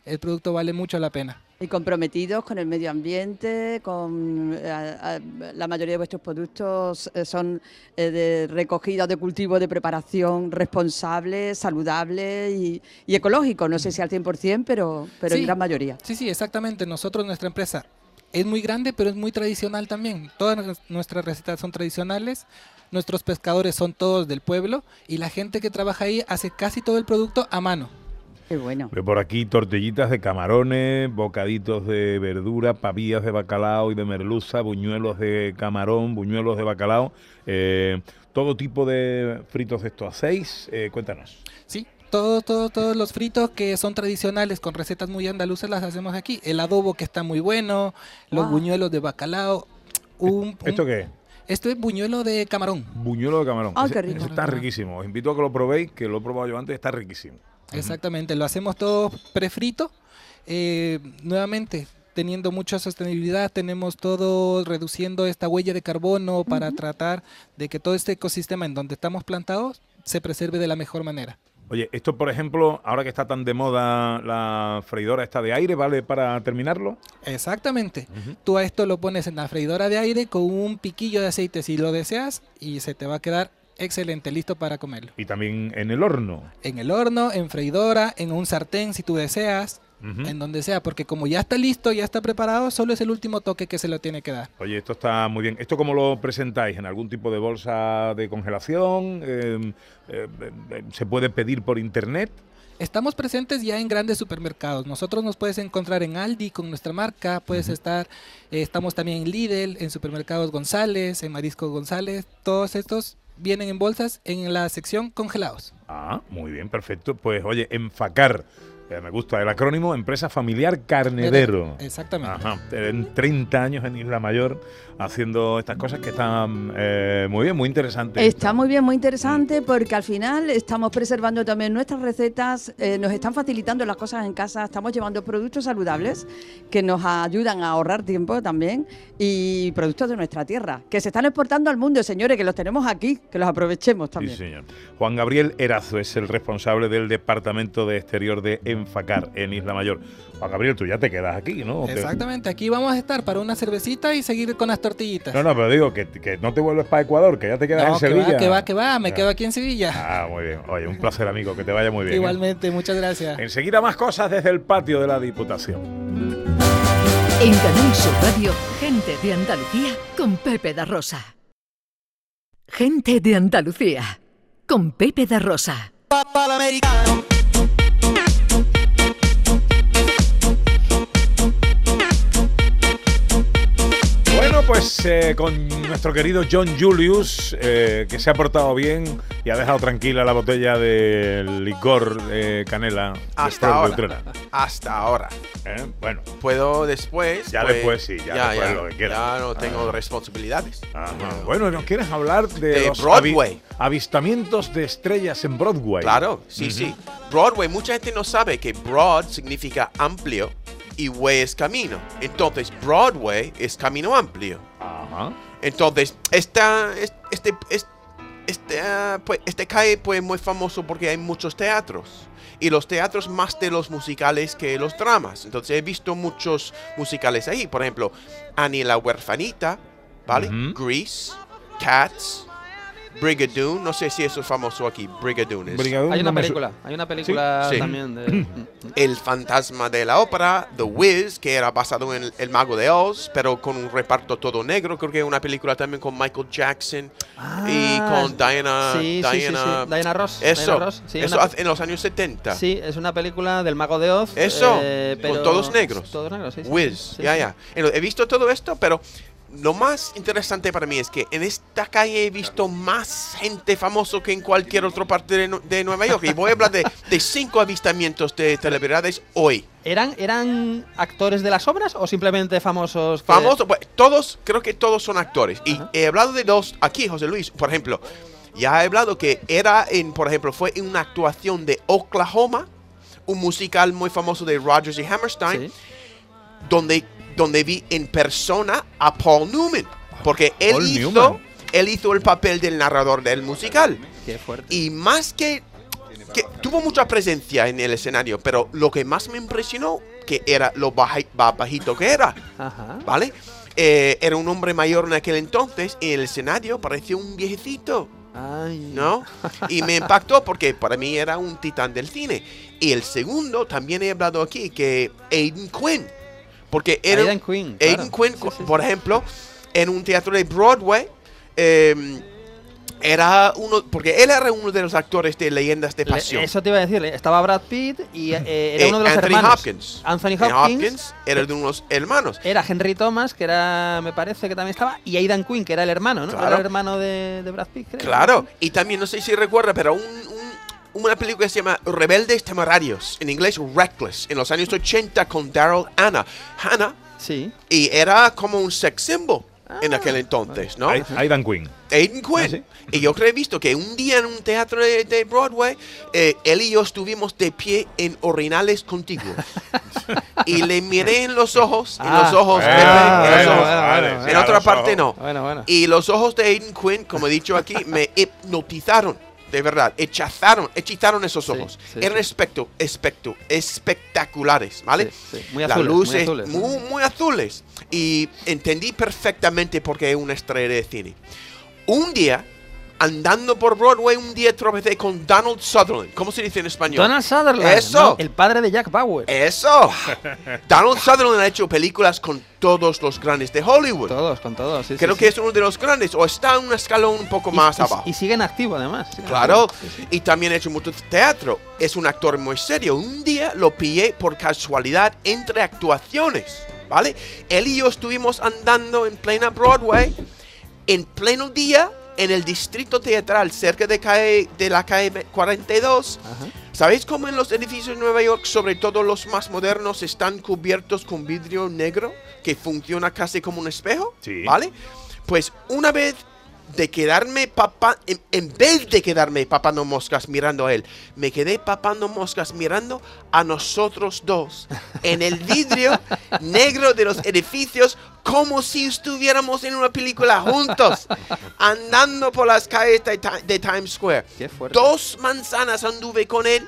el producto vale mucho la pena. Y comprometidos con el medio ambiente, con eh, a- a- la mayoría de vuestros productos eh, son eh, de recogida, de cultivo, de preparación responsable, saludable y, y ecológico. No sé si al 100%, pero, pero en gran mayoría. Sí, sí, exactamente. Nosotros, nuestra empresa es muy grande, pero es muy tradicional también. Todas nues- nuestras recetas son tradicionales. Nuestros pescadores son todos del pueblo y la gente que trabaja ahí hace casi todo el producto a mano. Qué bueno. Veo por aquí tortillitas de camarones, bocaditos de verdura, pavillas de bacalao y de merluza, buñuelos de camarón, buñuelos de bacalao, eh, todo tipo de fritos de estos hacéis. Eh, cuéntanos. Sí, todos, todos, todos los fritos que son tradicionales con recetas muy andaluzas las hacemos aquí. El adobo que está muy bueno, los Wow. buñuelos de bacalao. Un, ¿Esto un- qué es? Esto es buñuelo de camarón. Buñuelo de camarón. Ah, Ese- qué rico. ese está riquísimo. Os invito a que lo probéis, que lo he probado yo antes, está riquísimo. Exactamente, lo hacemos todo prefrito. Eh, nuevamente, teniendo mucha sostenibilidad, tenemos todo reduciendo esta huella de carbono para tratar de que todo este ecosistema en donde estamos plantados se preserve de la mejor manera. Oye, esto por ejemplo, ahora que está tan de moda la freidora esta de aire, ¿vale para terminarlo? Exactamente. Tú a esto lo pones en la freidora de aire con un piquillo de aceite si lo deseas y se te va a quedar excelente, listo para comerlo. Y también en el horno. En el horno, en freidora, en un sartén si tú deseas, en donde sea, porque como ya está listo, ya está preparado, solo es el último toque que se lo tiene que dar. Oye, esto está muy bien. ¿Esto cómo lo presentáis? ¿En algún tipo de bolsa de congelación? Eh, eh, eh, ¿Se puede pedir por internet? Estamos presentes ya en grandes supermercados. Nosotros nos puedes encontrar en Aldi con nuestra marca, puedes estar, eh, estamos también en Lidl, en supermercados González, en Marisco González. Todos estos vienen en bolsas en la sección congelados. Ah, muy bien, perfecto. Pues oye, enfacar. Eh, me gusta el acrónimo Empresa Familiar Carnedero. Exactamente. Ajá. En 30 años en Isla Mayor haciendo estas cosas que están eh, muy bien, muy interesantes. Está muy bien, muy interesante porque al final estamos preservando también nuestras recetas, eh, nos están facilitando las cosas en casa, estamos llevando productos saludables que nos ayudan a ahorrar tiempo también y productos de nuestra tierra, que se están exportando al mundo, señores, que los tenemos aquí, que los aprovechemos Sí, también. señor. Juan Gabriel Erazo es el responsable del Departamento de Exterior de Enfacar en Isla Mayor. Juan Gabriel, tú ya te quedas aquí, ¿no? Exactamente, aquí vamos a estar para una cervecita y seguir con las tortillitas. No, no, pero digo que, que no te vuelves para Ecuador, que ya te quedas No, en que Sevilla. va, que va, que va, me Ya. quedo aquí en Sevilla. Ah, muy bien. Oye, un placer, amigo, que te vaya muy bien. ¿eh? Igualmente, muchas gracias. Enseguida más cosas desde el patio de la Diputación. En Canal Sur Radio, gente de Andalucía con Pepe da Rosa. Gente de Andalucía con Pepe da Rosa. Bueno, pues eh, con nuestro querido John Julius, eh, que se ha portado bien y ha dejado tranquila la botella de licor de canela. Hasta de ahora. Utrera. Hasta ahora. Eh, Bueno, Puedo después. Ya pues, después sí, ya después lo que quieras. Ya no tengo Ah. responsabilidades. Ajá. bueno, ¿nos quieres hablar de, De los Broadway. avi- avistamientos de estrellas en Broadway? Claro, sí, Ujú. sí. Broadway, mucha gente no sabe que broad significa amplio y way es camino. Entonces, Broadway es camino amplio. Ajá. Entonces, esta, es- este, es- este, ah, pues, este calle pues muy famoso porque hay muchos teatros. Y los teatros más de los musicales que los dramas. Entonces he visto muchos musicales ahí. Por ejemplo, Annie la huerfanita, ¿vale? Grease, Cats, Brigadoon. No sé si eso es famoso aquí. Brigadoon es. Hay una película, hay una película Sí. también de... El fantasma de la ópera, The Wiz, que era basado en El Mago de Oz, pero con un reparto todo negro. Creo que una película también con Michael Jackson y Ah, con Diana. sí, sí, sí, Diana, sí. Diana Ross, Eso, Diana Ross, sí, eso una- en los años 70. Sí, es una película del Mago de Oz. Eso, eh, con pero- todos negros. Todos negros, sí. sí, Wiz, sí, ya, sí. ya. He visto todo esto, pero lo más interesante para mí es que en esta calle he visto más gente famoso que en cualquier otra parte de, de Nueva York. Y voy a hablar de, de cinco avistamientos de celebridades hoy. ¿Eran, ¿Eran actores de las obras o simplemente famosos? que- Famosos, pues, todos, creo que todos son actores. Y he hablado de dos aquí, José Luis, por ejemplo. Ya he hablado que era en, por ejemplo, fue en una actuación de Oklahoma, un musical muy famoso de Rodgers y Hammerstein, donde, donde vi en persona a Paul Newman. Porque él Paul hizo, Newman. él hizo el papel del narrador del musical. Qué fuerte. Y más que, que tuvo mucha presencia en el escenario, pero lo que más me impresionó que era lo bajito que era. Ajá. ¿Vale? Eh, era un hombre mayor en aquel entonces y en el escenario parecía un viejecito. ¿No? Y me impactó porque para mí era un titán del cine. Y el segundo, también he hablado aquí, que Aiden Quinn. Porque era. Aidan Quinn, claro. Por ejemplo, en un teatro de Broadway. eh, era uno. Porque él era uno de los actores de Leyendas de Le- Pasión. Eso te iba a decir, estaba Brad Pitt y eh, era Eh, uno de los Anthony hermanos. Hopkins. Anthony Anthony Hopkins. Hopkins era de unos hermanos. Era Henry Thomas, que era, me parece que también estaba, y Aidan Quinn, que era el hermano, ¿no? Claro. Era el hermano de, de Brad Pitt, creo. Claro, y también no sé si recuerda, pero un- una película que se llama Rebeldes Temerarios, en inglés Reckless, en los años 80 con Daryl Hannah. Hannah. Sí. Y era como un sex symbol en aquel entonces, ¿no? Ai- Aidan Quinn. Aiden Quinn. Y yo creo que he visto que un día en un teatro de, de Broadway, eh, él y yo estuvimos de pie en orinales contiguos. y le miré en los ojos, en Ah, los ojos, bueno, Pepe, en los bueno, ojos. bueno, bueno, en otra parte ojos. no. Bueno, bueno. Y los ojos de Aiden Quinn, como he dicho aquí, me hipnotizaron. De verdad, hechazaron, hechizaron esos ojos. sí, Eran espectu- espectu- espectaculares, ¿vale? Sí, sí. Muy Las azules, muy luces azules, muy, muy azules. Y entendí perfectamente por qué es una estrella de cine. Un día, andando por Broadway, un día tropecé con Donald Sutherland. ¿Cómo se dice en español? Donald Sutherland. Eso. ¿no? El padre de Jack Bauer. Eso. Donald Sutherland ha hecho películas con todos los grandes de Hollywood. Todos, con todos. sí, Creo sí, que sí. es uno de los grandes. O está en un escalón un poco más y, abajo. Y sigue en activo, además. Claro, activo. Sí, sí. y también ha hecho mucho teatro. Es un actor muy serio. Un día lo pillé por casualidad entre actuaciones, ¿vale? Él y yo estuvimos andando en plena Broadway, en pleno día, en el distrito teatral, cerca de, calle- de la calle 42. ¿Sabéis cómo en los edificios de Nueva York, sobre todo los más modernos, están cubiertos con vidrio negro que funciona casi como un espejo? Sí. ¿Vale? Pues una vez de quedarme papá, en, en vez de quedarme papando moscas mirando a él, me quedé papando moscas mirando a nosotros dos en el vidrio negro de los edificios como si estuviéramos en una película juntos, andando por las calles de, de Times Square. Qué fuerte. Dos manzanas anduve con él,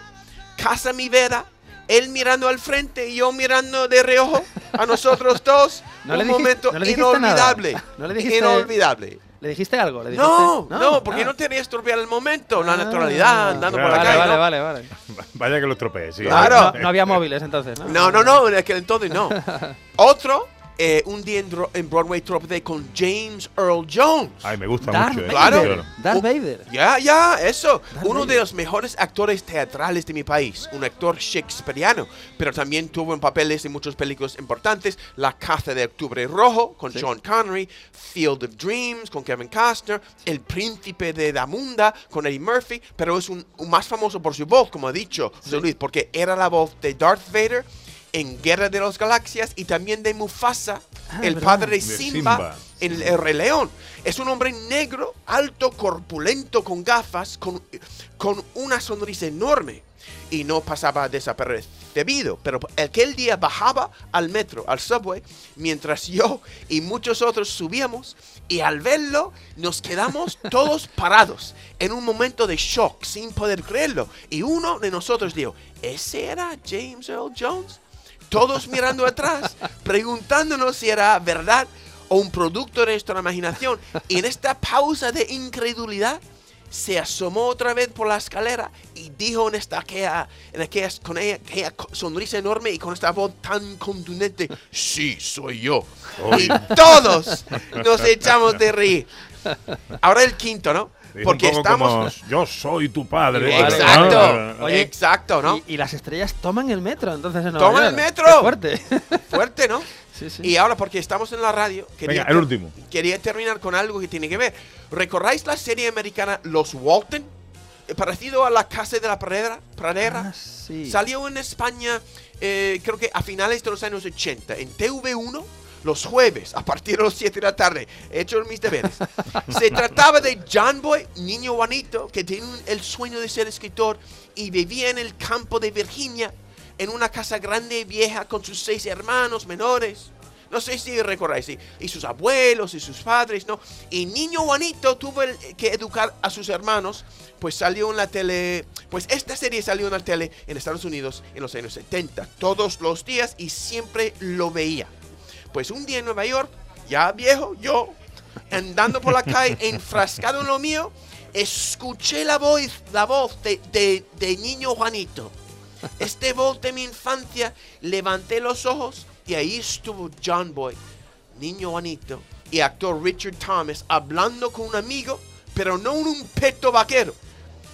casa mi vera, él mirando al frente y yo mirando de reojo a nosotros dos. No un le dijiste- momento no le nada. inolvidable. No le dijiste- Inolvidable. ¿Le dijiste algo? ¿Le dijiste- No, no, porque Ah. no quería estropear el momento, la naturalidad, andando por la Vale, calle. vale, ¿no? vale, vale. Vaya que lo estropeé, sí. Claro. No, no había móviles entonces, ¿no? No, no, no, en aquel entonces no. Otro eh, un día en, en Broadway tropecé con James Earl Jones. Ay, me gusta Darth mucho. eh. Claro. Claro. Darth Un- Vader. Ya, ya, eso. Uno Vader. de los mejores actores teatrales de mi país. Un actor shakespeariano. Pero también tuvo en papeles en muchas películas importantes. La caza de Octubre Rojo con Sean Connery. Field of Dreams con Kevin Costner. El príncipe de Damunda con Eddie Murphy. Pero es un, un más famoso por su voz, como ha dicho José Luis. Porque era la voz de Darth Vader en Guerra de las Galaxias y también de Mufasa, Ah, el verdad. padre de Simba, Simba. en El Rey León. Es un hombre negro, alto, corpulento, con gafas, con, con una sonrisa enorme. Y no pasaba desapercibido. Pero aquel día bajaba al metro, al subway, mientras yo y muchos otros subíamos. Y al verlo, nos quedamos todos parados en un momento de shock, sin poder creerlo. Y uno de nosotros dijo, ¿ese era James Earl Jones? Todos mirando atrás, preguntándonos si era verdad o un producto de nuestra imaginación. Y en esta pausa de incredulidad, se asomó otra vez por la escalera y dijo en esta aquella, en aquella, con ella- aquella sonrisa enorme y con esta voz tan contundente, sí, soy yo. Y todos nos echamos de reír. Ahora el quinto, ¿no? Porque un poco estamos... como, yo soy tu padre. Exacto. Oye, Exacto, ¿no? Y, y las estrellas toman el metro, entonces en ¡Toman el metro! Qué fuerte. Fuerte, ¿no? Sí, sí. Y ahora, porque estamos en la radio, quería, Venga, el último. quería terminar con algo que tiene que ver. ¿Recordáis la serie americana Los Walton? Eh, Parecido a La Casa de la Pradera. Pradera. Ah, sí. Salió en España, eh, creo que a finales de los años 80, en TV1, los jueves, a partir de las 7 de la tarde. He hecho mis deberes. Se trataba de John Boy, niño Juanito, que tiene el sueño de ser escritor y vivía en el campo de Virginia, en una casa grande y vieja con sus seis hermanos menores. No sé si recordáis, sí. y sus abuelos y sus padres, ¿no? Y niño Juanito tuvo el- que educar a sus hermanos, pues salió en la tele, pues esta serie salió en la tele en Estados Unidos en los años 70, todos los días y siempre lo veía. Pues un día en Nueva York, ya viejo, yo, andando por la calle, enfrascado en lo mío, escuché la voz, la voz de, de- de niño Juanito. Este voz de mi infancia, levanté los ojos y ahí estuvo John Boy, niño Juanito, y actor Richard Thomas hablando con un amigo, pero no un peto vaquero,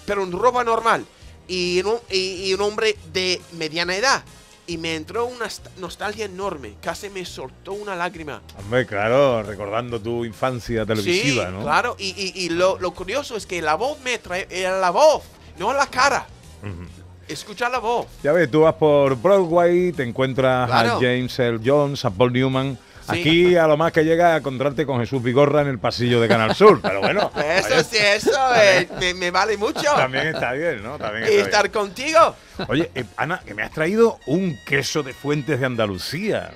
pero en ropa normal, y un, y- y un hombre de mediana edad. Y me entró una st- nostalgia enorme, casi me soltó una lágrima. Hombre, claro, recordando tu infancia televisiva, sí, ¿no? claro, y, y- y lo, lo curioso es que la voz me trae, era la voz, no la cara. Ujú. Escucha la voz. Ya ves, tú vas por Broadway, te encuentras Claro. a James Earl Jones, a Paul Newman. Sí. Aquí a lo más que llega a encontrarte con Jesús Vigorra en el pasillo de Canal Sur. Pero bueno, Eso sí, eso eh, me, me vale mucho. también está bien, ¿no? También y bien. estar contigo. Oye, eh, Ana, que me has traído un queso de Fuentes de Andalucía.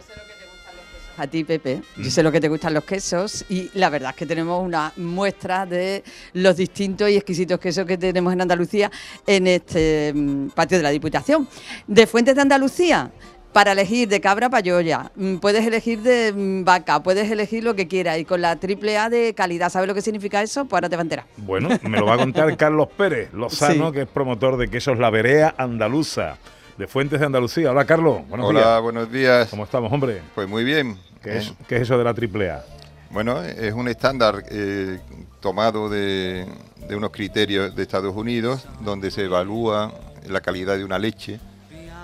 A ti, Pepe. Mm. Yo sé lo que te gustan los quesos y la verdad es que tenemos una muestra de los distintos y exquisitos quesos que tenemos en Andalucía en este mm, patio de la Diputación. De Fuentes de Andalucía, para elegir de cabra payoya, mm, puedes elegir de mm, vaca, puedes elegir lo que quieras y con la triple A de calidad. ¿Sabes lo que significa eso? Pues ahora te va a enterar. Bueno, me lo va a contar Carlos Pérez Lozano, Sí. que es promotor de quesos La Berea Andaluza, de Fuentes de Andalucía. Hola, Carlos. Buenos Hola, días. buenos días. ¿Cómo estamos, hombre? Pues muy bien. ¿Qué es, qué es eso de la triple A? Bueno, es un estándar eh, tomado de, de unos criterios de Estados Unidos donde se evalúa la calidad de una leche,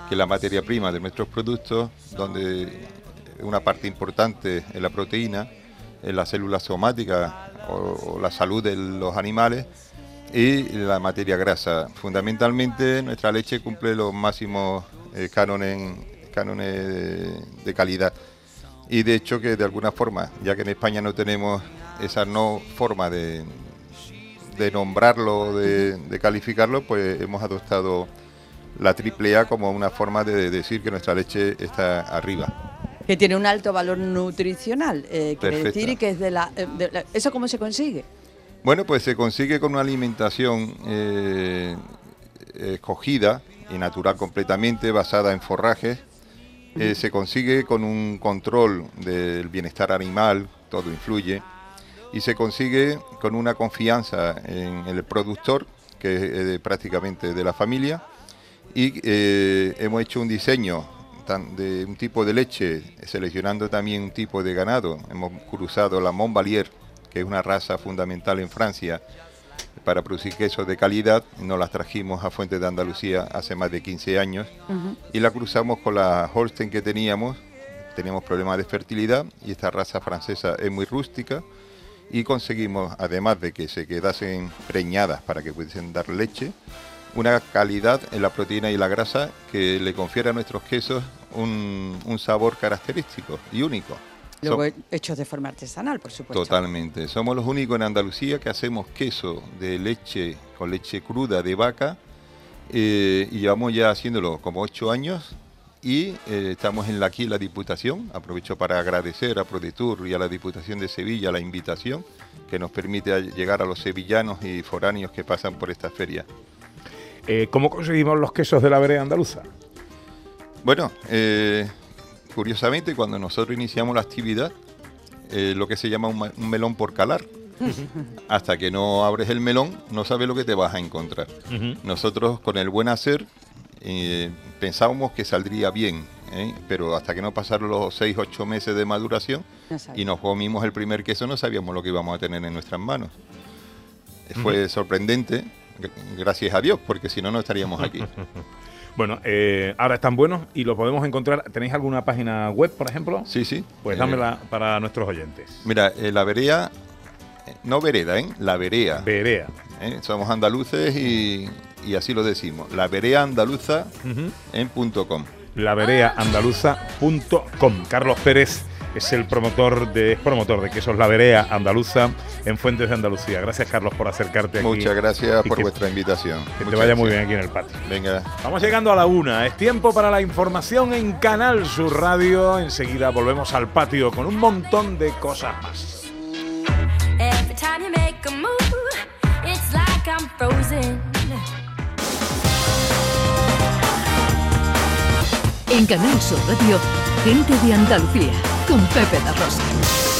que es la materia prima de nuestros productos, donde una parte importante es la proteína, en las células somáticas o, la salud de los animales y la materia grasa. Fundamentalmente nuestra leche cumple los máximos eh, cánones, de calidad. Y de hecho que de alguna forma, ya que en España no tenemos esa no forma de, de nombrarlo, de, de calificarlo, pues hemos adoptado la triple A como una forma de decir que nuestra leche está arriba. Que tiene un alto valor nutricional, eh, quiere Perfecto. decir, y que es de la, eh, de la- ¿Eso cómo se consigue? Bueno, pues se consigue con una alimentación eh, escogida y natural completamente, basada en forrajes. Eh, se consigue con un control del bienestar animal, todo influye. Y se consigue con una confianza en el productor, que es prácticamente de la familia. Y eh, hemos hecho un diseño de un tipo de leche, seleccionando también un tipo de ganado. Hemos cruzado la Montbalier, que es una raza fundamental en Francia para producir quesos de calidad. Nos las trajimos a Fuentes de Andalucía hace más de 15 años y la cruzamos con la Holstein que teníamos. Teníamos problemas de fertilidad y esta raza francesa es muy rústica y conseguimos, además de que se quedasen preñadas para que pudiesen dar leche, una calidad en la proteína y la grasa que le confiere a nuestros quesos un, un sabor característico y único. Luego hechos de forma artesanal, por supuesto. Totalmente. Somos los únicos en Andalucía que hacemos queso de leche con leche cruda de vaca eh, y llevamos ya haciéndolo como ocho años y eh, estamos en la, aquí en la Diputación. Aprovecho para agradecer a ProDetour y a la Diputación de Sevilla la invitación que nos permite llegar a los sevillanos y foráneos que pasan por esta feria. Eh, ¿Cómo conseguimos los quesos de la vereda andaluza? Bueno, eh, curiosamente cuando nosotros iniciamos la actividad, eh, lo que se llama un, melón por calar. Hasta que no abres el melón, no sabes lo que te vas a encontrar. Nosotros con el buen hacer eh, pensábamos que saldría bien, ¿eh? pero hasta que no pasaron los 6-8 meses de maduración No y nos comimos el primer queso, no sabíamos lo que íbamos a tener en nuestras manos. Eh, Fue Ujú. sorprendente, gracias a Dios, porque si no, no estaríamos aquí. Bueno, eh, ahora están buenos y los podemos encontrar. ¿Tenéis alguna página web, por ejemplo? Sí, sí. Pues Eh, dámela para nuestros oyentes. Mira, eh, la verea, eh, no vereda, ¿eh? La verea. Verea. ¿eh? Somos andaluces y, y así lo decimos. La verea andaluza en punto com. lavereaandaluza.com. Carlos Pérez es el promotor de, es promotor de quesos La Verea Andaluza en Fuentes de Andalucía. Gracias, Carlos, por acercarte aquí. Muchas gracias por que- vuestra invitación. Que te vaya muy bien aquí en el patio. Venga. Vamos llegando a la una. Es tiempo para la información en Canal Sur Radio. Enseguida volvemos al patio con un montón de cosas más. En Canal Sur Radio, gente de Andalucía, con Pepe da Rosa.